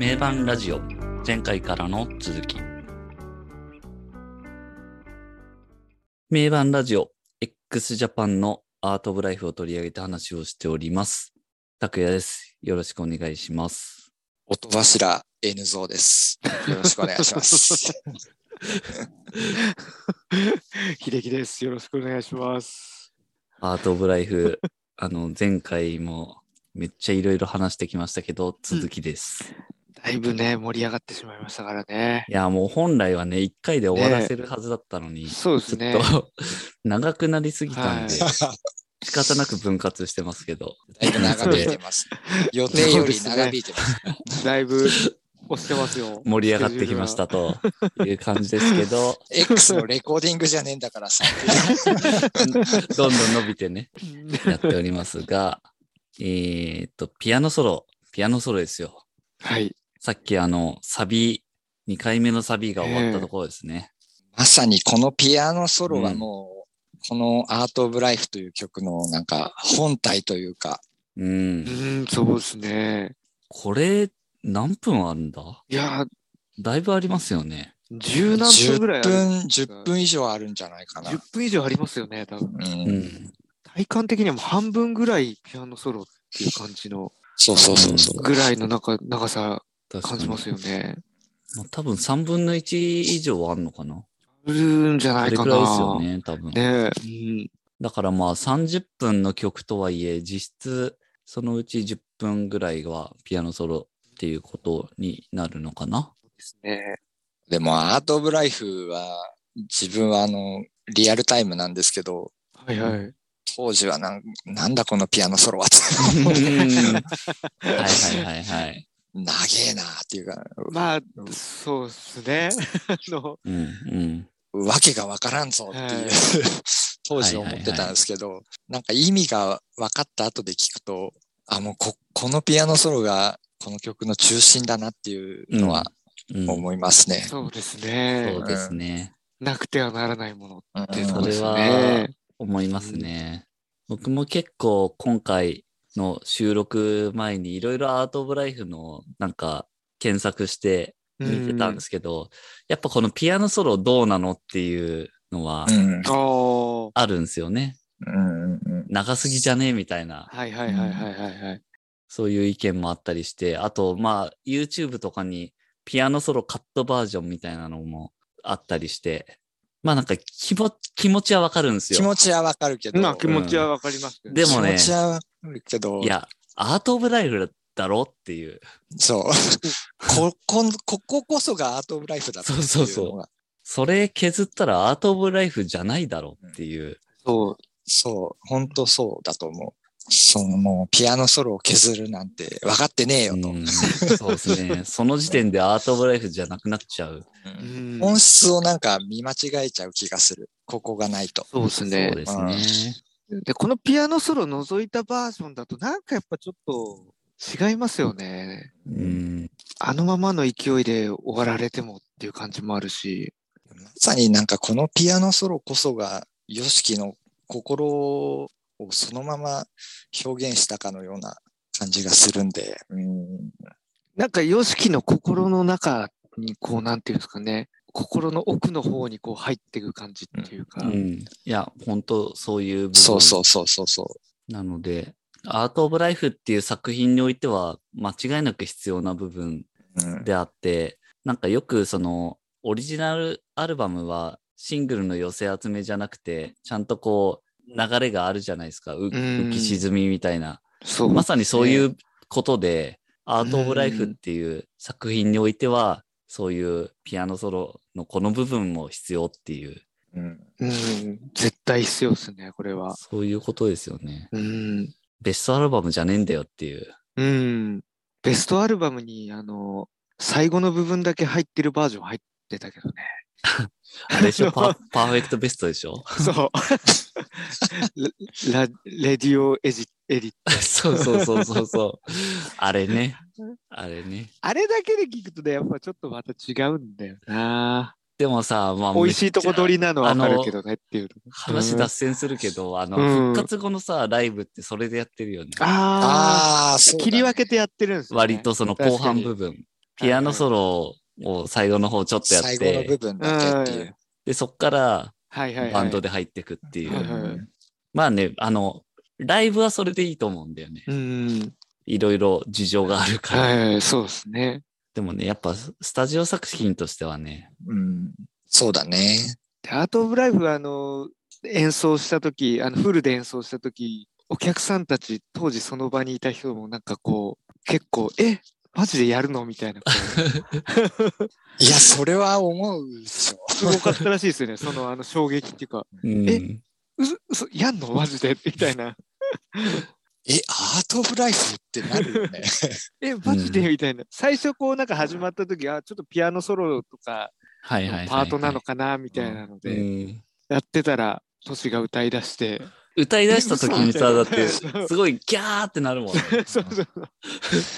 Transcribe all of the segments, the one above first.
名盤ラジオ前回からの続き名盤ラジオ x ジャパンのアートオブライフを取り上げて話をしております拓也ですよろしくお願いします音柱 N ゾーです。よろしくお願いします。秀樹です。よろしくお願いします。アートオブライフあの前回もめっちゃいろいろ話してきましたけど続きです、だいぶね、盛り上がってしまいましたからね。いやもう本来はね1回で終わらせるはずだったのに、そうですねちょ。っと 長くなりすぎたんで、は 仕方なく分割してますけど。だいぶ長引いてます。予定より長引いてます。だいぶ押してますよ。盛り上がってきましたという感じですけど、X のレコーディングじゃねえんだからさ。どんどん伸びてね、やっておりますが、えーっと、ピアノソロ、ピアノソロですよ。はい。さっきあの、サビ、2回目のサビが終わったところですね。まさにこのピアノソロはもう、このアート・オブ・ライフという曲のなんか本体というか、うんう。ん、そうですね。これ、何分あるんだ？いや、だいぶありますよね。十何分ぐらい10ある。分、10分以上あるんじゃないかな。10分以上ありますよね、多分。う、うんん。体感的にはもう半分ぐらいピアノソロっていう感じの、そうそうそうそう。ぐらいの中長さ。感じますよね。まあ多分3分の1以上あるのかな。あるんじゃないかな。それくらいですよね、多分。ねうん。だからまあ30分の曲とはいえ、実質そのうち10分ぐらいはピアノソロっていうことになるのかな。ですね。でもアート・オブ・ライフは、自分はあの、リアルタイムなんですけど、はいはい。当時はなんなんだこのピアノソロははいはいはいはい。長えなっていうか、まあ、そうですね。あの、うんうん。わけがわからんぞっていう、はい 当時思ってたんですけど、なんか意味が分かった後で聞くと、あ、もうこ、このピアノソロがこの曲の中心だなっていうのはうん、思いますね。そうですねそう。ですね。なくてはならないものうんってそうですそれはね。思いますね。僕も結構今回の収録前にいろいろアートオブライフのなんか検索して見てたんですけど、やっぱこのピアノソロどうなのっていうのはうんあるんですよね。うんうん長すぎじゃねみたいな、はいはいはいはいはいはい。そういう意見もあったりして、あとまあ YouTube とかにピアノソロカットバージョンみたいなのもあったりして、まあなんか気も気持ちはわかるんですよ。気持ちはわかるけど、まあ気持ちはわかりますけど。でもね気持ちはけど、いや、アートオブライフだろっていう。そう。こ、こん、こここそがアート・オブ・ライフだったっていそうそうそうのがそれ削ったらアートオブライフじゃないだろっていう。そう。そう、本当そうだと思う。そのもうピアノソロを削るなんて分かってねえよと。うんそうですね。その時点でアートオブライフじゃなくなっちゃう。うんうん本質をなんか見間違えちゃう気がする。ここがないと。そうですねそう。ですね。で、このピアノソロ除いたバージョンだと、なんかやっぱちょっと違いますよね。うん。あのままの勢いで終わられてもっていう感じもあるし。まさになんかこのピアノソロこそが、ヨシキの心をそのまま表現したかのような感じがするんで。うんなんか、ヨシキの心の中に、こう、なんていうんですかね、心の奥の方にこう入っていく感じっていうか。うん。いや、本当そういう部分そうそうそうそうそう。なので、アートオブライフっていう作品においては間違いなく必要な部分うんであって、なんかよくそのオリジナルアルバムはシングルの寄せ集めじゃなくて、ちゃんとこう流れがあるじゃないですか。う浮き沈みみたいな。そう。まさにそういうことで、アートオブライフっていう作品においては、そういうピアノソロのこの部分も必要っていう、うんうん、絶対必要ですね、これは。そういうことですよね。うん。ベストアルバムじゃねえんだよっていう。うん。ベストアルバムに、あの、最後の部分だけ入ってるバージョン入ってたけどね。あれでしょ？パパーフェクトベストでしょ？そう。ラ、ラレディオエジ、エディット。そうそうそうそうそう。あれね。あれね。あれだけで聞くとね、やっぱちょっとまた違うんだよな。でもさ、まあ、美味しいとこ取りなのはわかるけどねっていう。話脱線するけど、あの、うん復活後のさ、ライブってそれでやってるよね。ああ切り分けてやってるんですよ、ね。割とその後半部分。ピアノソロを最後の方ちょっとやっ最後の部て、分だけっていう。で、そっからはいはいはい。バンドで入ってくっていう。まあね、あの、ライブはそれでいいと思うんだよね。うん。いろいろ事情があるから。はいはい、そうですね。でもね、やっぱスタジオ作品としてはね、うん。そうだね。でアート・オブ・ライフはあの演奏した時あのフルで演奏した時お客さんたち当時その場にいた人もなんかこう結構えマジでやるのみたいな いや、それは思うでしょ。すごかったらしいですよねそのあの衝撃っていうかうん、えうやんの？マジで？みたいなえ、アート・オブ・ライフってなるよね。えマジで？みたいな最初こうなんか始まった時あちょっとピアノソロとかパートなのかな？みたいなのうでん。やってたらトシが歌い出して歌い出した時にさ、だって、嘘すごいギャーってなるもんね。そうそうそう。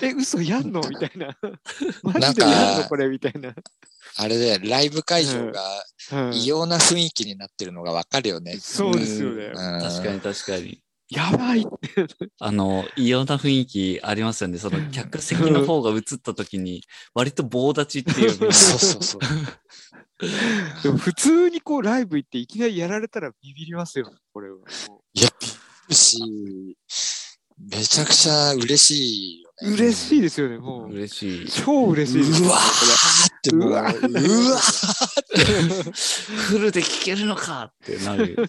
え、嘘やんの？みたいな。マジでやんの？これ？みたいな。あれで、ライブ会場がうん異様な雰囲気になってるのがわかるよね。そうですよねうん。確かに確かに。やばい。あの、異様な雰囲気ありますよね。その客席の方が映った時に、割と棒立ちっていうね。そうそうそう。でも普通にこうライブ行っていきなりやられたらビビりますよ、これは。もいや、びっくりし、めちゃくちゃ嬉しいよね。う嬉しいですよね、もう。嬉しい。超嬉しいです。うわーってもう、わわーフルで聴けるのかってなる。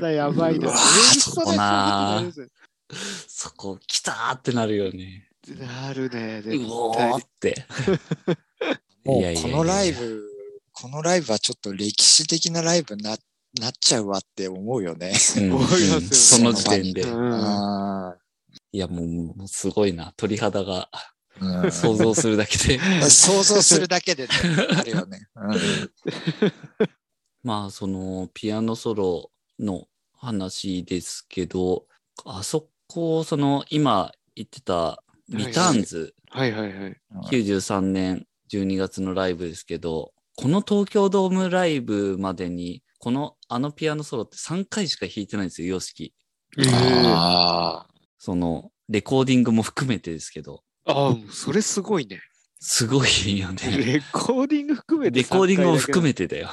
ただやばいな。そそこななそこ来たーってなるよね。なるね。う絶おー対って。もうこのライブ、このライブはちょっと歴史的なライブにななっちゃうわって思うよね。うんその時点で。うんあいや、もう、もうすごいな。鳥肌がーうん想像するだけで。想像するだけでね、あるよね。まあ、その、ピアノソロの話ですけど、あそこ、その、今言ってた、リターンズ、はいはいはい。93年12月のライブですけど、この東京ドームライブまでに、この、あのピアノソロって3回しか弾いてないんですよ、ヨシキ。あその、レコーディングも含めてですけど、ああ、それすごいね。すごいよね。レコーディング含めて。レコーディングも含めめてだよ。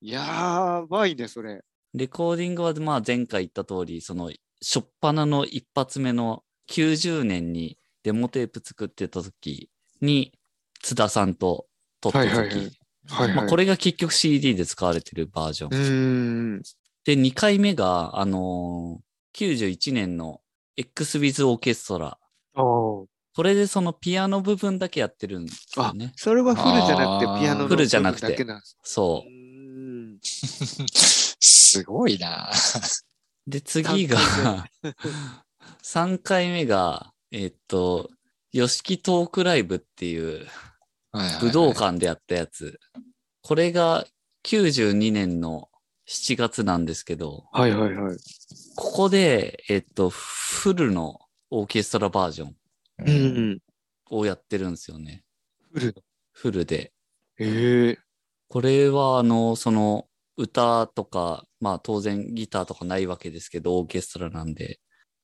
やばいね、それ。レコーディングはまあ前回言った通り、その、初っ端の一発目の90年にデモテープ作ってた時に、津田さんと撮った時、はいはいはい。はい、まあ、これが結局 CD で使われてるバージョン。で、2回目が、あのー91年の X with オーケストラ。これでそのピアノ部分だけやってるんですよね。それはフルじゃなくてピアノのフルじゃなくて。部分だけなんです。そう すごいな。で、次が、3回目が、えっと、ヨシキトークライブっていう武道館でやったやつ。これが92年の7月なんですけど、はいはいはい。ここで、えっと、フルのオーケストラバージョンうんうん。をやってるんですよね。フルの？フルで。ええこれは、あの、その、歌とか、まあ当然ギターとかないわけですけど、オーケストラなんで、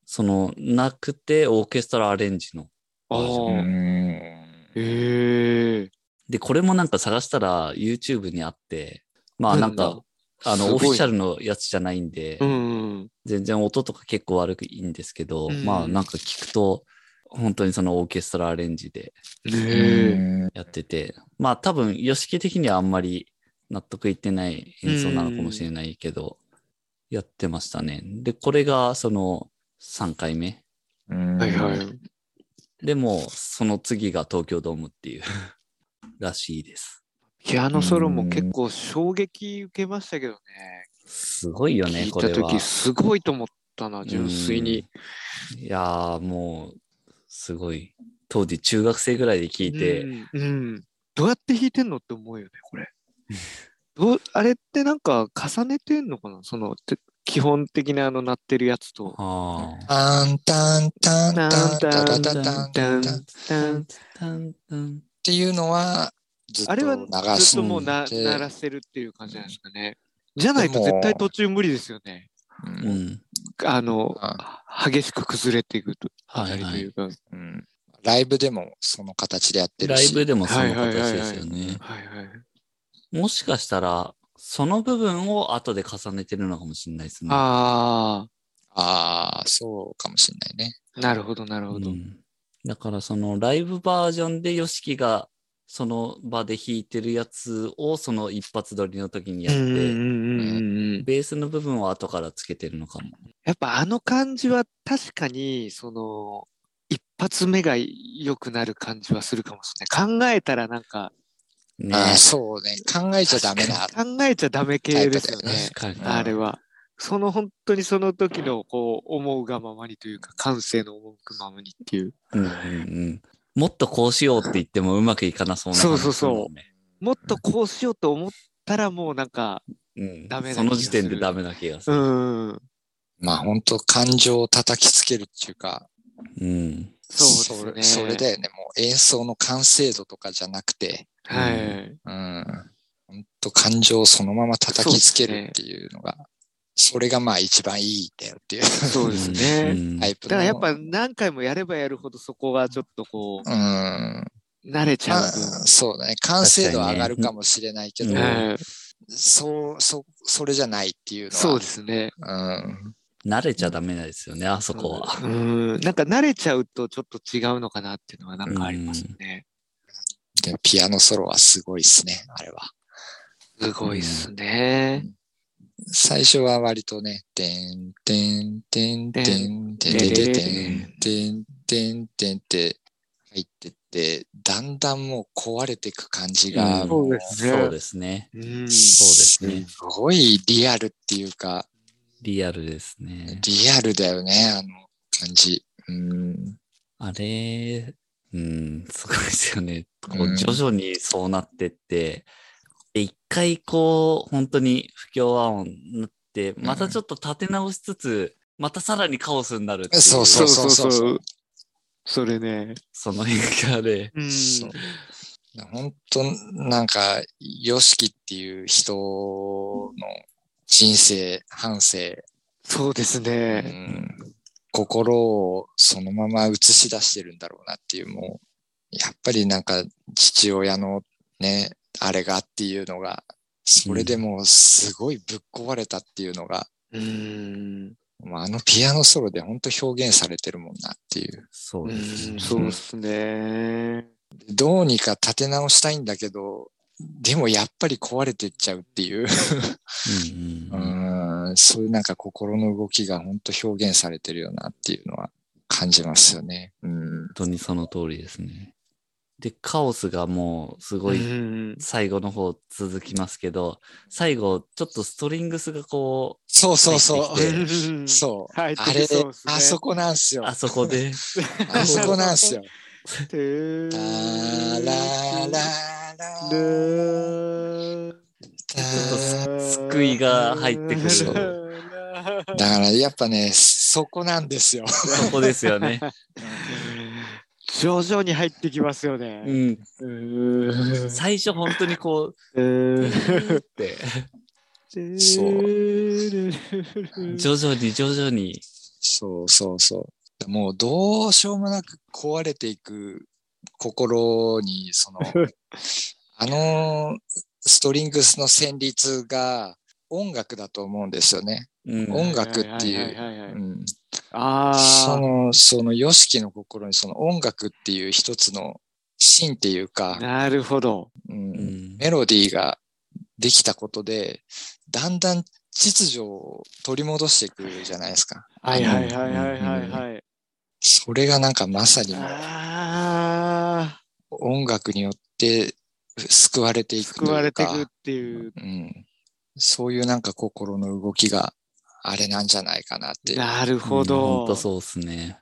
その、なくてオーケストラアレンジの。あバー。ジョン。あ。ええで、これもなんか探したら YouTube にあって、まあなんか、あの、オフィシャルのやつじゃないんで、うんうん。全然音とか結構悪くいいんですけど、うんまあなんか聞くと、本当にそのオーケストラアレンジでええやってて、まあ多分、ヨシキ的にはあんまり納得いってない演奏なのかもしれないけど、やってましたね。で、これがその3回目。はいはい。でも、その次が東京ドームっていう らしいです。ピアノソロも結構衝撃受けましたけどね。すごいよね、聞いこれは。た時すごいと思ったな、純粋に。うん。いやー、もう、すごい。当時中学生ぐらいで聞いて、うん、うんどうやって弾いてんのって思うよね、これ。どうあれってなんか重ねてんのかな？そのて基本的なあの鳴ってるやつと。ああ。タンタンタンタンタタタタンタンタンタンっタンタンていうのはずっとあれは流ずっしともうなて鳴らせるっていう感じなんですかね。じゃないと絶対途中無理ですよね。ううんん。あの、あ激しく崩れていくと。はいはいというか。うんライブでもその形でやってるし。ライブでもその形はいはいはいはいですよね。はいはい。もしかしたら、その部分を後で重ねてるのかもしれないですね。あああ、そうかもしれないね。あ、なるほどなるほど。うんだからそのライブバージョンで YOSHIKI がその場で弾いてるやつをその一発撮りの時にやって、うんうんうんうんうんベースの部分を後からつけてるのかも。やっぱあの感じは確かに、その、一発目が良くなる感じはするかもしれない。考えたらなんか、ねああ、そうね。考えちゃダメな。考えちゃダメ系ですよね。確かに。あれは。その本当にその時のこう思うがままにというか感性の赴くままにっていう。うんうんうん。もっとこうしようって言ってもうまくいかなそうな感じそうそうそうもっとこうしようと思ったらもうなんか、うんダメなその時点でダメな気がすうる。ん。まあ本当感情を叩きつけるっていうか、うん。そうですね。それそれだよね。もう演奏の完成度とかじゃなくて、はい。うん。本当感情をそのまま叩きつけるっていうのが、それがまあ一番いいんだよっていうそうですね。うんタイプの。だからやっぱ何回もやればやるほどそこがちょっとこう、うん。慣れちゃうまあ、そうだね。完成度は上がるかもしれないけど、分。はいそう、そ、それじゃないっていうのは。そうですね。うん。慣れちゃダメですよね、あそこは。うん。なんか慣れちゃうとちょっと違うのかなっていうのはなんかありますね。でピアノソロはすごいっすね、あれは。すごいっすね。最初は割とね、てんてんてんてんてんてんてんてんてんてんって入ってって、だんだんもう壊れていく感じが、そうですねそうですね。うん。そうですね。すごいリアルっていうか、リアルですね。リアルだよね、あの感じ。うん。あれ、うん、すごいですよね。こうんう徐々にそうなってって、で、一回こう、本当に不協和音になって、またちょっと立て直しつつ、またさらにカオスになるっていう。そうそうそうそうそう。それね。その変化で。うん。本当なんか、ヨシキっていう人の人生、半生、そうですうね。ん、心をそのまま映し出してるんだろうなっていう、もう、やっぱりなんか父親のね、あれがっていうのが、それでもうすごいぶっ壊れたっていうのが、うん。あのピアノソロで本当表現されてるもんなっていう。そうですね。うんそうですね。どうにか立て直したいんだけど、でもやっぱり壊れてっちゃうっていう。うんうんそういうなんか心の動きが本当表現されてるよなっていうのは感じますよね。うん。本当にその通りですね。で、カオスがもうすごいうん最後の方続きますけど、最後ちょっとストリングスがこそうそうそう入ってき。うんそう。あれねあそこなんすよう、。あそこで、あそこなんすよ。てータラララルちょっと救いが入ってくる。だからやっぱね、そこなんですよ。こですよね。徐々に入ってきますよね。うん。最初本当にこうう、ーんって、そう徐々に徐々に、そうそうそう。もうどうしようもなく壊れていく心に、その、あのストリングスの旋律が音楽だと思うんですよね。うん音楽っていう。その、その、ヨシキの心にその音楽っていう一つの芯っていうか、なるほど。う、うんんメロディーができたことで、だんだん秩序を取り戻していくじゃないですか。はいはいはいはいはいはい。それがなんかまさに。音楽によって救われていくと救われていくっていう。うん、そういうなんか心の動きがあれなんじゃないかなって。なるほうんほんど。とそうっすね。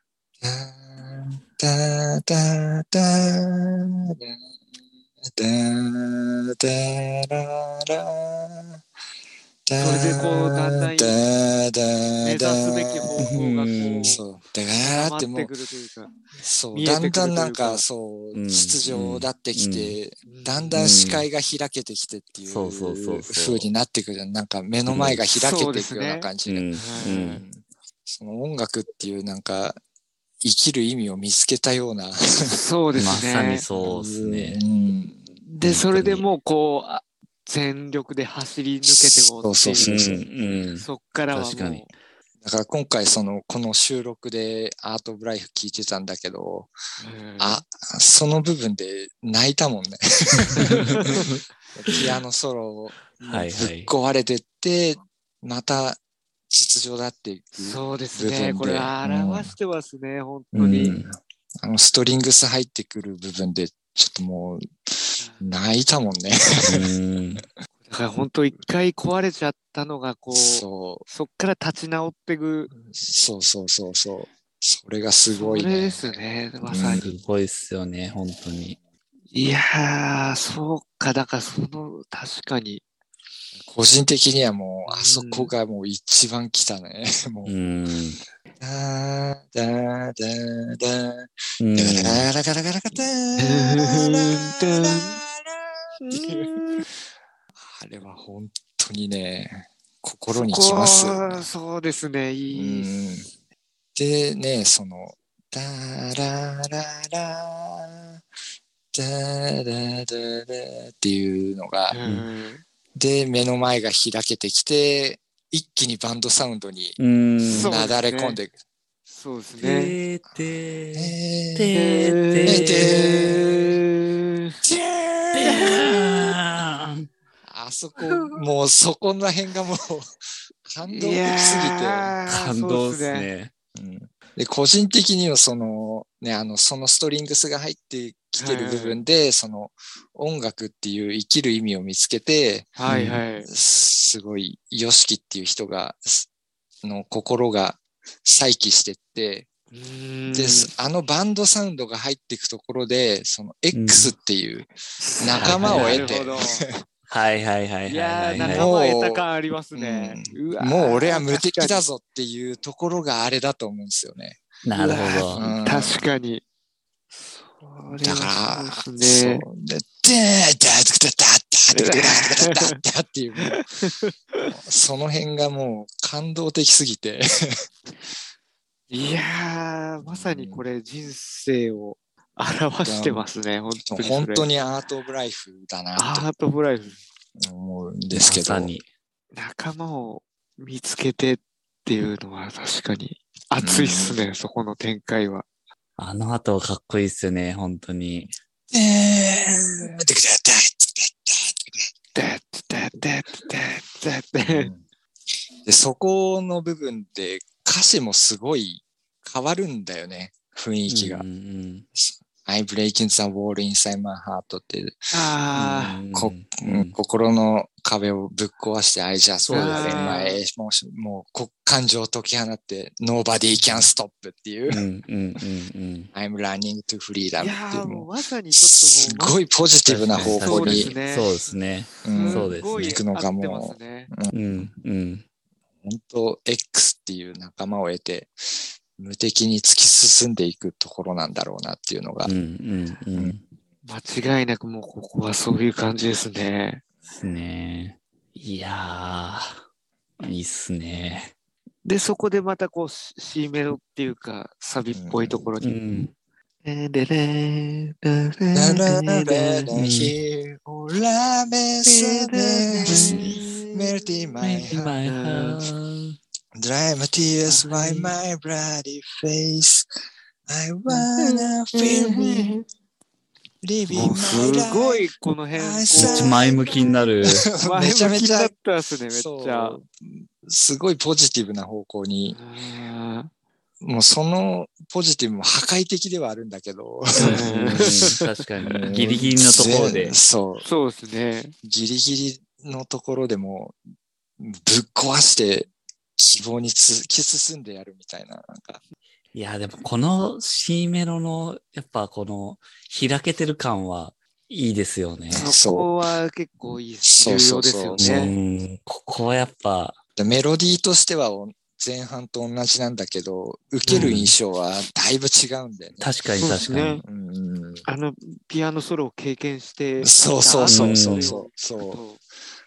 それでこうだんだんだだ目指すべき方向がこうそう。だからってもう迫ってく、るというか。そう、だんだんなんかか、そう、うん秩序立ってきて、うんだんだん視界が開けてきてっていうそうそうそうそう風になってくる。なんか目の前が開けていくような感じで。その音楽っていうなんか、生きる意味を見つけたような。そうですね。まさにそうですねう。ん。で、それでもうこう、あ全力で走り抜けてこうっていそうそっからはもう確かにだから今回その、この収録でアートオブライフ聞いてたんだけど、うんあ、その部分で泣いたもんね。ピアノソロをはいはい。壊れてって、また秩序だっていく。そうですね。これ表してますね、本当うに。ん。あのストリングス入ってくる部分で、ちょっともう、泣いたもんね。うん。だから本当一回壊れちゃったのがこう、そそっから立ち直っていく。う、そうそうそうそう。それがすごいね。それですね、まさに。すごいっすよね、本当に。いやー、そうか、だからその、確かに。個人的にはもう、あそこがもう一番来たね。もうう、ん。だーだーだーだーうん。だららららららららららっていうあれは本当にね、心にきます。そうですね、いい。うん。でね、その、だららら、だらららっていうのが、うん。で、目の前が開けてきて、一気にバンドサウンドになだれ込んでいく。そうですね。てーてーえーてー。えーてーて あそこ、もうそこら辺がもう感動的すぎて。感動っす。ね。うんで個人的にはそのねあのそのストリングスが入ってきてる部分で、その音楽っていう生きる意味を見つけてはいはい。すごい YOSHIKI っていう人がすの心が再起してってうんであのバンドサウンドが入っていくところでその X っていう仲間を得て、うん、はいはいはいはい。いや仲間得た感ありますね。もう俺は無敵だぞっていうところがあれだと思うんですよね。なるほど。確かに。だから、そう。で、っていう、その辺がもう感動的すぎていやー、まさにこれ人生を表してますね、本当に。本当にアート・オブ・ライフだなアート・オブ・ライフ。と思うんですけどまさ、に。仲間を見つけてっていうのは確かに熱いっすね、そこの展開は。あの後かっこいいっすよね、本当に。でーで、そこの部分で歌詞もすごい変わるんだよね、雰囲気がうん。うん。I'm breaking the wall inside my heart っていうあうんこうん心の壁をぶっ壊して、I just そうですね want my emotion もうこ感情を解き放って、Nobody can stop っていう、うんうんうんうん。I'm running to freedom あ。いやっていうー、もうもまさにう、ちょっともう、すごいポジティブな方向にそうです、ねそうですね。行くのがもううんうん。本当 X っていう仲間を得て、無敵に突き進んでいくところなんだろうなっていうのがうん、うんうん。で間違いなくもうここはそういう感じですね。すね。いやー、いいっすね。で、そこでまたこう C メロっていうかサビっぽいところに。うん。ででででララララでラヒオラメサメス Melting my heart My heart. Dry my tears by my bloody face I wanna feel me すごいこの辺 前向きになる。めちゃめちゃったっすね、めっちそゃ。うすごいポジティブな方向にあもうそのポジティブも破壊的ではあるんだけどうん確かに。ギリギリのところで全。そーそうですね。うギリギリのところでもぶっ壊して希望に突き進んでやるみたいななんかいや、でもこの C メロの、やっぱこの開けてる感はいいですよね。そこは結構いい、そう重要ですようね。ん、ここはやっぱ、でメロディーとしては前半と同じなんだけど、受ける印象はだいぶ違うんだよね。確かに確かに。ねうんあの、ピアノソロを経験して、そうそうそうそううんそうそう。そう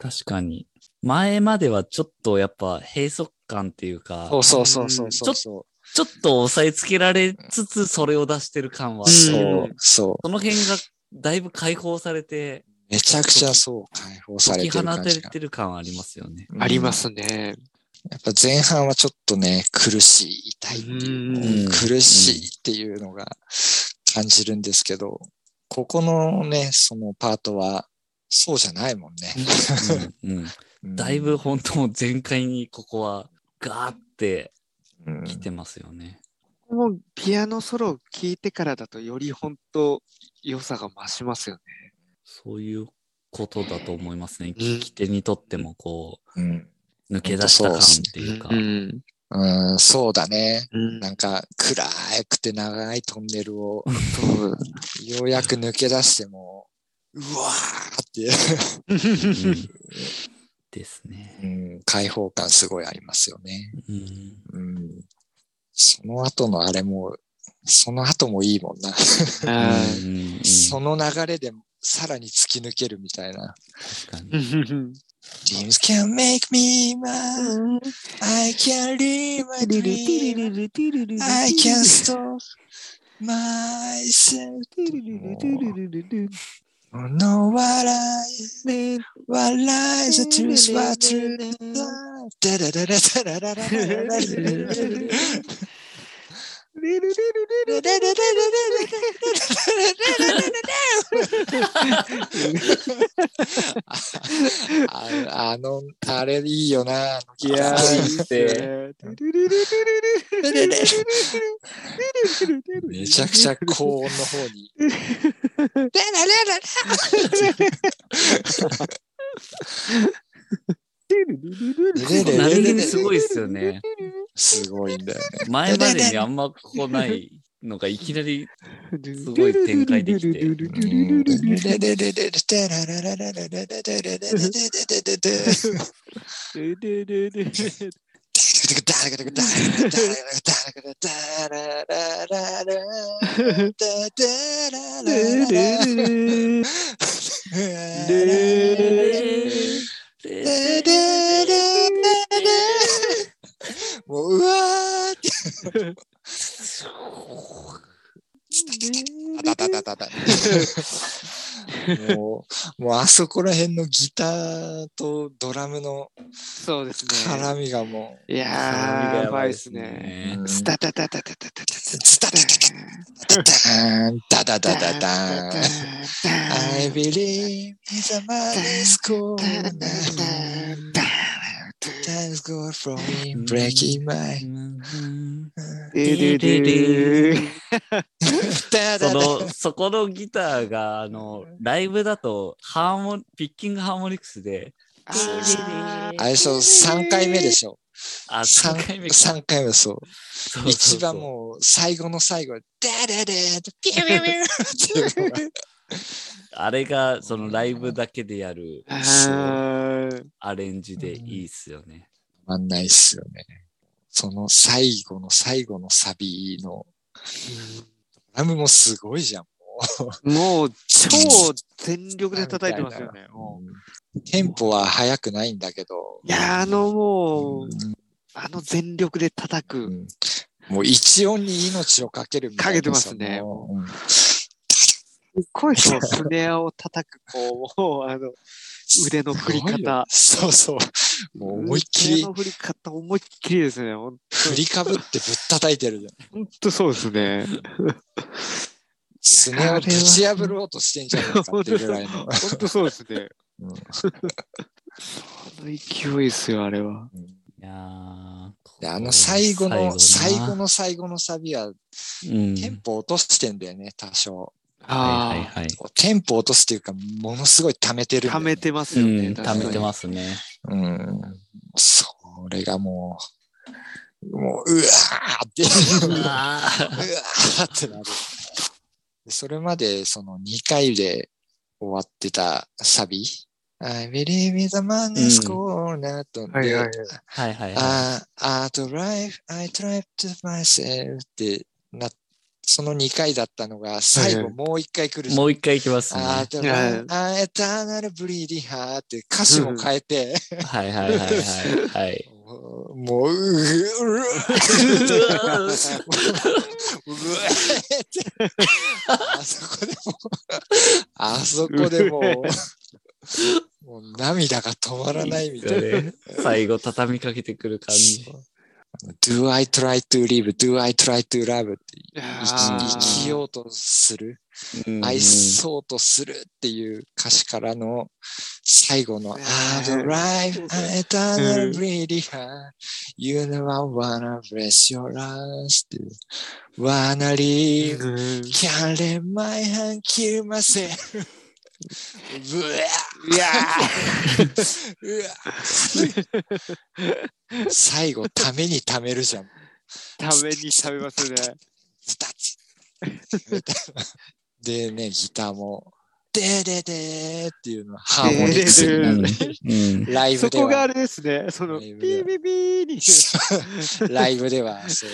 確かに。前まではちょっとやっぱ閉塞感っていうか、そうそうそうそうそうそちょっと押さえつけられつつそれを出してる感はあう。ったけど、そうそう。その辺がだいぶ解放されて、めちゃくちゃそう解放されてる感じが。てる感はありますよね。ありま。すね。やっぱ前半はちょっとね、苦しい、痛いっていう、うん苦しいっていうのが感じるんですけど、ここのね、そのパートは、そうじゃないもんね。うんうんうん だいぶ本当全開にここはガーってうん来てますよね。もうピアノソロを聴いてからだとより本当良さが増しますよね。そういうことだと思いますね。ん聞き手にとってもこうんう抜け出した感っていうか。ん。うん、そうだね。うん。なんか暗くて長いトンネルを。ようやく抜け出しても、うわーって、うんですね。うん、開放感すごいありますよね。うんうん、その後のあれも、その後もいいもんな。その流れでさらに突き抜けるみたいな。確か Dreams can make me mad. I can live my dream. I can stop myself. Oh, no, what I mean, what lies are true, what true life. ああの、あれいいよな。いやめちゃくちゃ高音の方に。何気にすごいっすよね。すごいんだよね。前までにあんまここないのがいきなりすごい展開できて。もう、うわーって。あたたたたた。もう、もうあそこら辺のギターとドラムのそうですね。絡みがもいやー、やばいっすね。う、スタタタタタタタタタスタタタタタタン、ダダダダダン。I believe a man's corner. Time's gone from breaking my. その、そこのギターが、あの、ライブだと、ハーモン、ピッキングハーモニクスで、あれでしょ、3回目でしょ。あ、3 3回目か。三回目そう。そうそうそう一番もう最後の最後、ダダダピューピューピューっていうのが。あれが、そのライブだけでやるアレンジでいいっすよね。たまんないっすよね。その最後の最後のサビの、ドラムもすごいじゃん。もう、超全力で叩いてますよね。テンポは速くないんだけど。いや、あのもう、うあの全力で叩く。んもう一音に命をかけるみたいな。かけてますねうっごいそのスネアを叩く、こう、もう、あの、腕の振り方。そうそう。もう思いっきり腕の振り方、思いっきりですね。振りかぶってぶっ叩いてるじゃん。ほんとそうですね。スネをぶち破ろうとしてんじゃないかっていうぐらいの。ほんとそうですね。うんその勢いですよ、あれは。うんいやーであの最後の、最後の、の最後のサビは、うん、テンポ落としてんだよね、多少。はいはいはい。テンポ落とすっていうか、ものすごい溜めてるね、溜めてますうよね。ん、確かに貯めてますね。うん。それがもう、もう、うわーって、うわあーってなる。でそれまでその2回で終わってたサビ、I believe in the うん corner と、ではいはいはい。はいはいはい。ああ、と life, I tried to myself ってな、その2回だったのが、最後もう1回来るじゃんもう一回いきますね。あーと、いエターナルブリーディハーって歌詞も変えて、はいはいはいはい。はい。もう、うううあそこでも、あそこでもう、もう涙が止まらないみたいな。ね最後畳みかけてくる感じ。Do I try to live? Do I try to love? 生きようとする、うん愛そうとするっていう歌詞からの最後のね I'd life, eternal breathing heart, you never wanna bless your last っていう wanna ん can't let my hand kill myself うわいやうわ最後ためにためるじゃん。ーために食べますね。ズタチでね、ギターも、でででーっていうのはハーモニクスになる。うんライブでそこがあは、れですね。その、ビライブではービービーに。ライブでは、そう、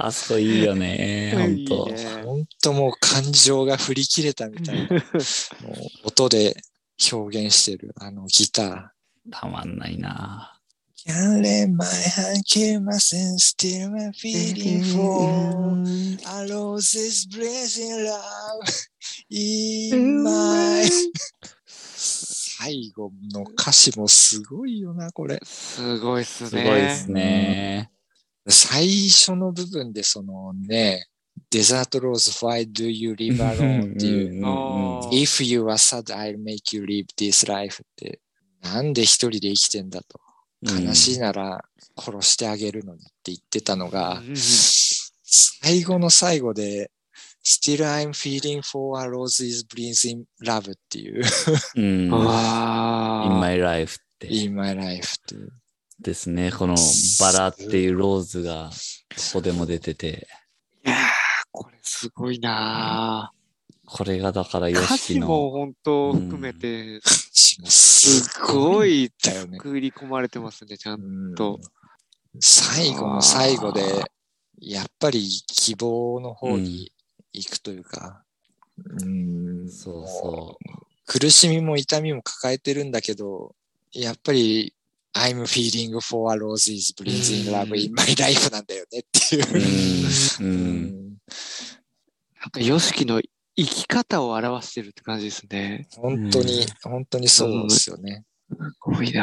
あそこいいよね。ほんといい。ね本当もう感情が振り切れたみたいな、もう音で表現してる、あのギター。たまんないな。Can't let my hand kill myself, still my feeling for a rose's blazing love in my 最後の歌詞もすごいよな、これ。すごいっすね。すごいですね。最初の部分でそのね、デザートローズ Why do you live alone っていう、If you are sad, I'll make you live this life って、なんで一人で生きてんだと。悲しいなら殺してあげるのにって言ってたのが、うん最後の最後で、Still I'm feeling for a rose is breathing love っていう、うん。あ in ー my life って。In my life っていう。ですね。このバラっていうローズがここでも出てて、いやーこれすごいなこれがだからーヨ歌詞もシキの、本当含めて、すすごいだよね。作り込まれてますね、ちゃんと。うん最後の最後で、やっぱり希望の方に行くというか、うんそうもそう苦しみも痛みも抱えてるんだけど、やっぱり I'm feeling for a rose is breathing love in my life なんだよねっていうう。ん。う。うんんなんか、ヨシキの生き方を表してるって感じですね。本当に、本当にそうですよね。すごいな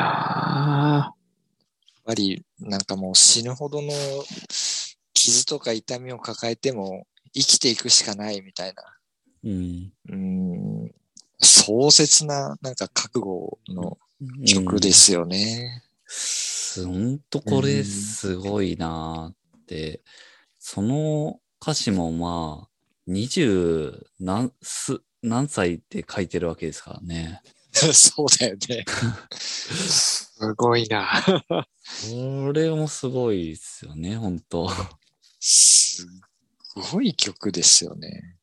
やっぱりなんかもう死ぬほどの傷とか痛みを抱えても生きていくしかないみたいな。うん。うん壮絶ななんか覚悟の曲ですよね。す。ほんとこれすごいなーって、その歌詞もまあ、二十何す何歳って書いてるわけですからね。そうだよね。すごいなこれもすごいですよね、ほんと。すごい曲ですよね。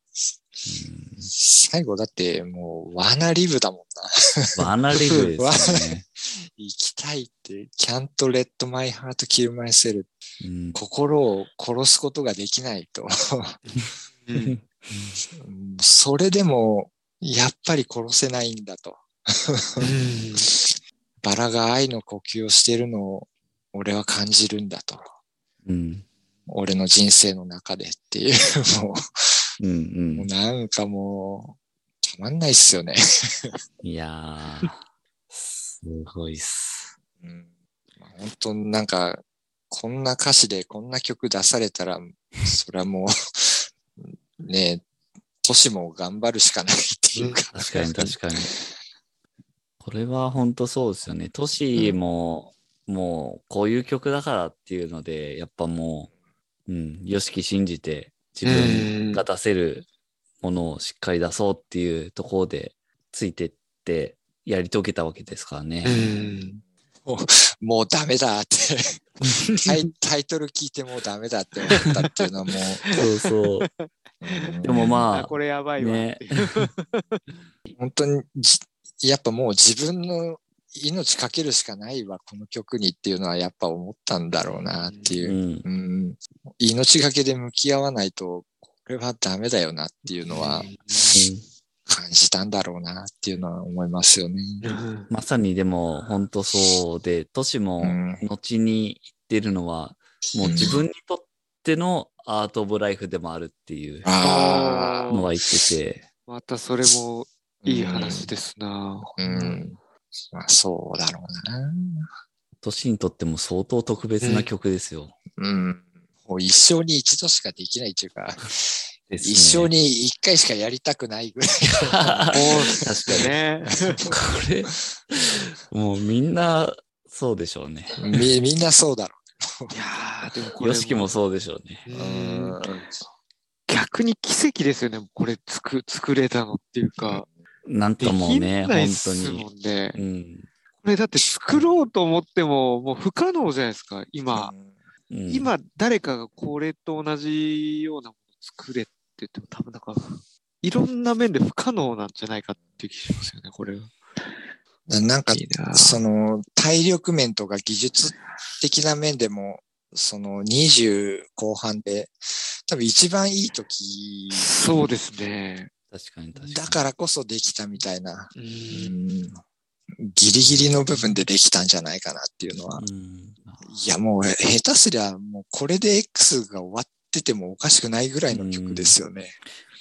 最後だってもうワナリブだもんな。バナリブですよね。生きたいって、can't let my heart kill myself うん心を殺すことができないと。うんうんそれでも、やっぱり殺せないんだと。バラが愛の呼吸をしているのを俺は感じるんだと。うん。俺の人生の中でっていう、もうんう、もううん。なんかもう、たまんないっすよね。いやー、すごいっす。うん、本当なんか、こんな歌詞でこんな曲出されたら、それはもう、ねえ、都市も頑張るしかないっていうか。確かに確かに。これは本当そうですよね。トシも、もうこういう曲だからっていうので、やっぱもう、うん、よしき信じて自分が出せるものをしっかり出そうっていうところでついてってやり遂げたわけですからね。うんもうダメだって。タイタイトル聞いてもうダメだって思ったっていうのはもそうそう。う、でもまあ これやばいわっていう。本当にじやっぱもう自分の命かけるしかないわ、この曲にっていうのはやっぱ思ったんだろうなっていうう。ん。うん、命がけで向き合わないと、これはダメだよなっていうのは感じたんだろうなっていうのは思いますよね。うんまさにでも本当そうで、都市もうん後に言ってるのは、もう自分にとってのアート・オブ・ライフでもあるっていうあのは言ってて、またそれもいい話ですな。うん。うん。まあそうだろうな。都市にとっても相当特別な曲ですよ。うん。もう一生に一度しかできないっていうか、ね一生に一回しかやりたくないぐらい。確かに。ね。これ、もうみんなそうでしょうね。みみんなそうだろいやーでもこれよしきもそうでしょうね。う。うんうん逆に奇跡ですよね。これ作作れたのっていうか。なんかもうね、できないっ本当すもに。うん。これだって作ろうと思ってももう不可能じゃないですか。今、うん、今誰かがこれと同じようなものを作れって言っても多分なんかいろんな面で不可能なんじゃないかっていう気しますよね。これは。なんかその体力面とか技術的な面でも、その20後半で、多分一番いい時そうですね。確かに確かに。だからこそできたみたいな、ギリギリの部分でできたんじゃないかなっていうのは。うん。いやもう下手すりゃもうこれで X が終わっててもおかしくないぐらいの曲ですよね。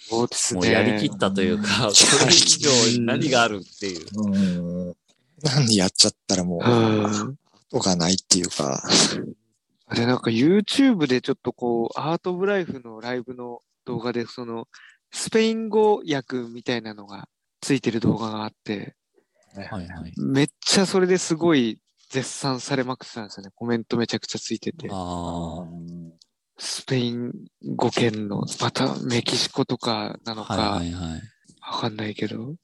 そうですね。もうやりきったというか、うんこれ以上に何があるっていう。うん。何やっちゃったらもううん後がないっていうか。あれなんか YouTube でちょっとこう、アート・オブ・ライフのライブの動画で、その、スペイン語訳みたいなのがついてる動画があって、はいはい。めっちゃそれですごい絶賛されまくってたんですよね。コメントめちゃくちゃついてて。あスペイン語圏の、またメキシコとかなのあ。か、はいはいはい。わかんないけど、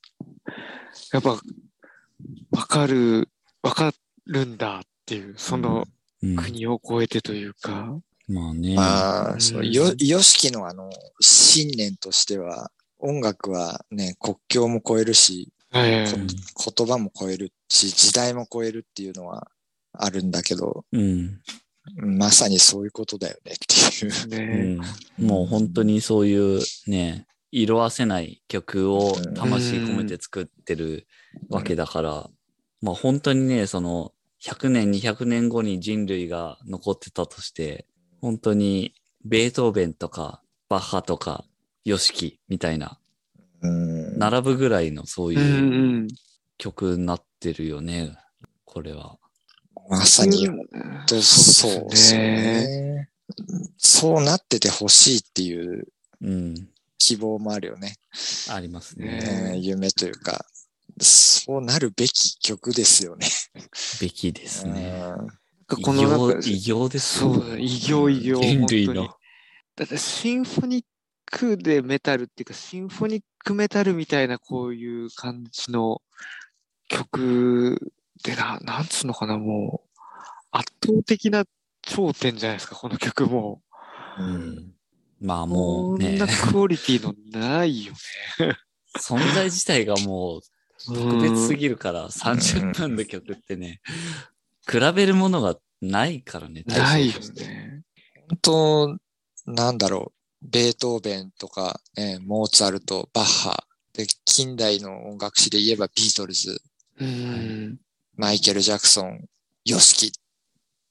やっぱ、わかる、わかるんだっていう、そのうん、国を越えてというか、まあね。まあ、そうう、んよ、よしきのあの、信念としては、音楽はね、国境も超えるし、えうん言葉も超えるし、時代も超えるっていうのはあるんだけど、うん。まさにそういうことだよねっていう。ねうん。もう本当にそういうね、色あせない曲を魂込めて作ってるわけだから、まあ本当にね、その100年、200年後に人類が残ってたとして、本当にベートーベンとかバッハとかヨシキみたいな、うん。並ぶぐらいのそううんいううん。曲になってるよね、これは。まさに、うんとそうですよね。そうなっててほしいっていううん。希望もあるよね。ありますねね。えー夢というか、そうなるべき曲ですよね。べきですね。このなん業、か異業ですよそうだ、異業異業。人類の本当に。だってシンフォニックでメタルっていうか、シンフォニックメタルみたいなこういう感じの曲でな、なんつうのかな、もう、圧倒的な頂点じゃないですか、この曲も。う。うんん。まあもうねこんな、クオリティのないよね。存在自体がもう特別すぎるから、30分の曲ってね、比べるものがないからね。うんないよね。本当、なんだろう、ベートーベンとか、ね、モーツァルト、バッハ、で、近代の音楽史で言えばビートルズ、うん。マイケル・ジャクソン、ヨシキ。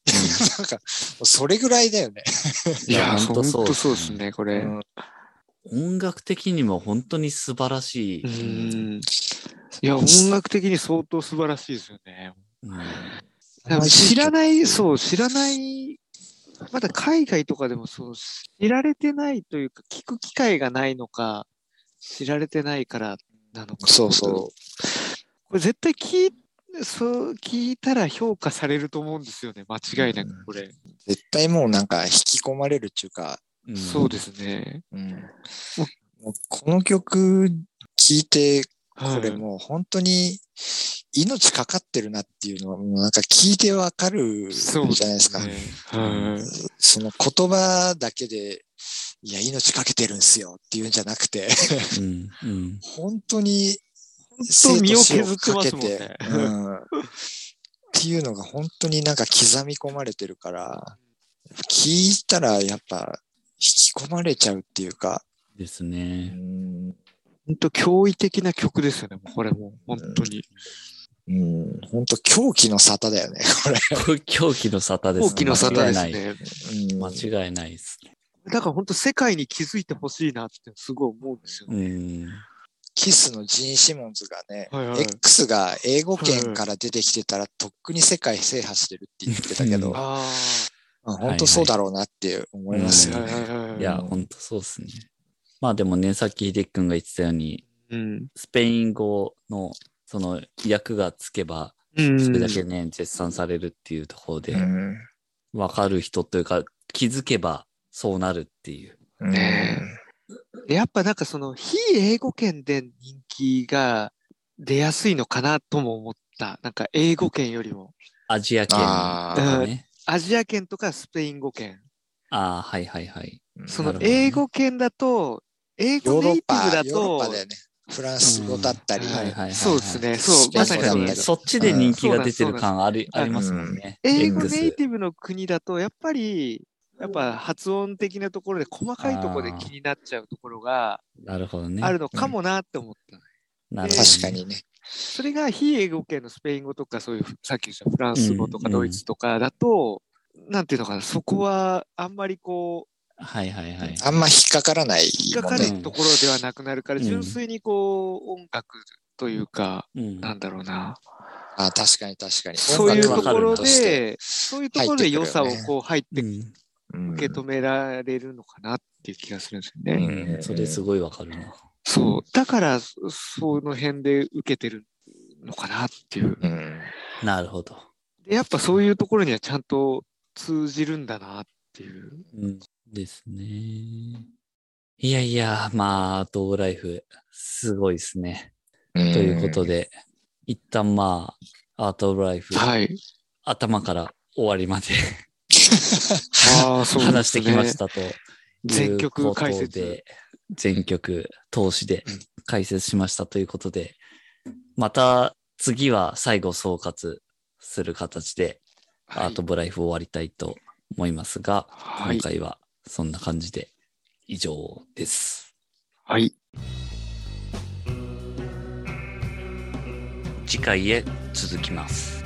なんか、それぐらいだよね。いや、ほんとそう本当そうですね、これ。うん音楽的にも本当に素晴らしい。うん。いや、音楽的に相当素晴らしいですよね。うん知らない、そう、知らない、まだ海外とかでもそう、知られてないというか、聞く機会がないのか、知られてないからなのか。そうそう。これ絶対聞い、そう、聞いたら評価されると思うんですよね。間違いなく、これ。絶対もうなんか引き込まれるっていうか、うんそうですね。うん、もうこの曲聴いて、これもう本当に命かかってるなっていうのは、もうなんか聞いてわかるじゃないですか。ねはいその言葉だけで、いや、命かけてるんすよっていうんじゃなくて、うん。うん。本当に生削ってますもんねかけてうんっていうのが本当になんか刻み込まれてるから、聞いたらやっぱ引き込まれちゃうっていうか、ですうね。ん、本当驚異的な曲ですよね、これもう本当に。うん、本当狂気の沙汰だよね、これ。狂気の沙汰です狂気の沙汰です間違いない。ね。うん間違いないですね。だから本当世界に気づいてほしいなってすごい思うんですようね。ん。キスのジン・シモンズがね、はいはい X が英語圏から出てきてたらとっくに世界制覇してるって言ってたけど、うんあまあ本当そうだろうなって思いますあ。よね。はいや、ほんとそうですね。まあでもね、さっき秀樹君が言ってたように、うん。スペイン語のその訳がつけば、うんそれだけね、絶賛されるっていうところで、うんわかる人というか、気づけばそうなるっていう。ねでやっぱなんかその非英語圏で人気が出やすいのかなとも思った。なんか英語圏よりも。アジア圏とかね。アジア圏とかスペイン語圏。ああ、はいはいはい。うんその英語圏だと、英ヨ語ネイティブだと。フランス語だったり、うんはいはいはいはいそうですね。そう、まさにそうです。確かに、そっちで人気が出てる感ありありますもんね。英語ネイティブの国だと、やっぱり、やっぱ発音的なところで細かいところで気になっちゃうところがなるほどね。あるのかもなって思った。なるほどね確かにね。それが非英語圏のスペイン語とか、そういう、さっき言ったフランス語とかうんドイツとかだと、なんていうのかな、そこはあんまりこう、はいはいはい。あんま引っかからない引っかか。るところではなくなるから、うん純粋にこう、音楽というか、うんなんだろうな、あ確かに確かに。そういうところで、そういうところで良さをこう入ってうんうん受け止められるのかなっていう気がするんですよね。うんそれすごいわかるな。そう。だから、そその辺で受けてるのかなっていう。うんなるほど。で、やっぱそういうところにはちゃんと通じるんだなっていう。うん。ですね。いやいや、まあ、アートオブライフ、すごいですね。ということで、一旦まあ、アートオブライフ、はい。頭から終わりまでああ、そう話してきましたという全曲解説で。全曲通しで解説しましたということで、また次は最後総括する形で、アートオブライフ終わりたいと思いますが、はい今。回はそんな感じで以上です。はい。次回へ続きます。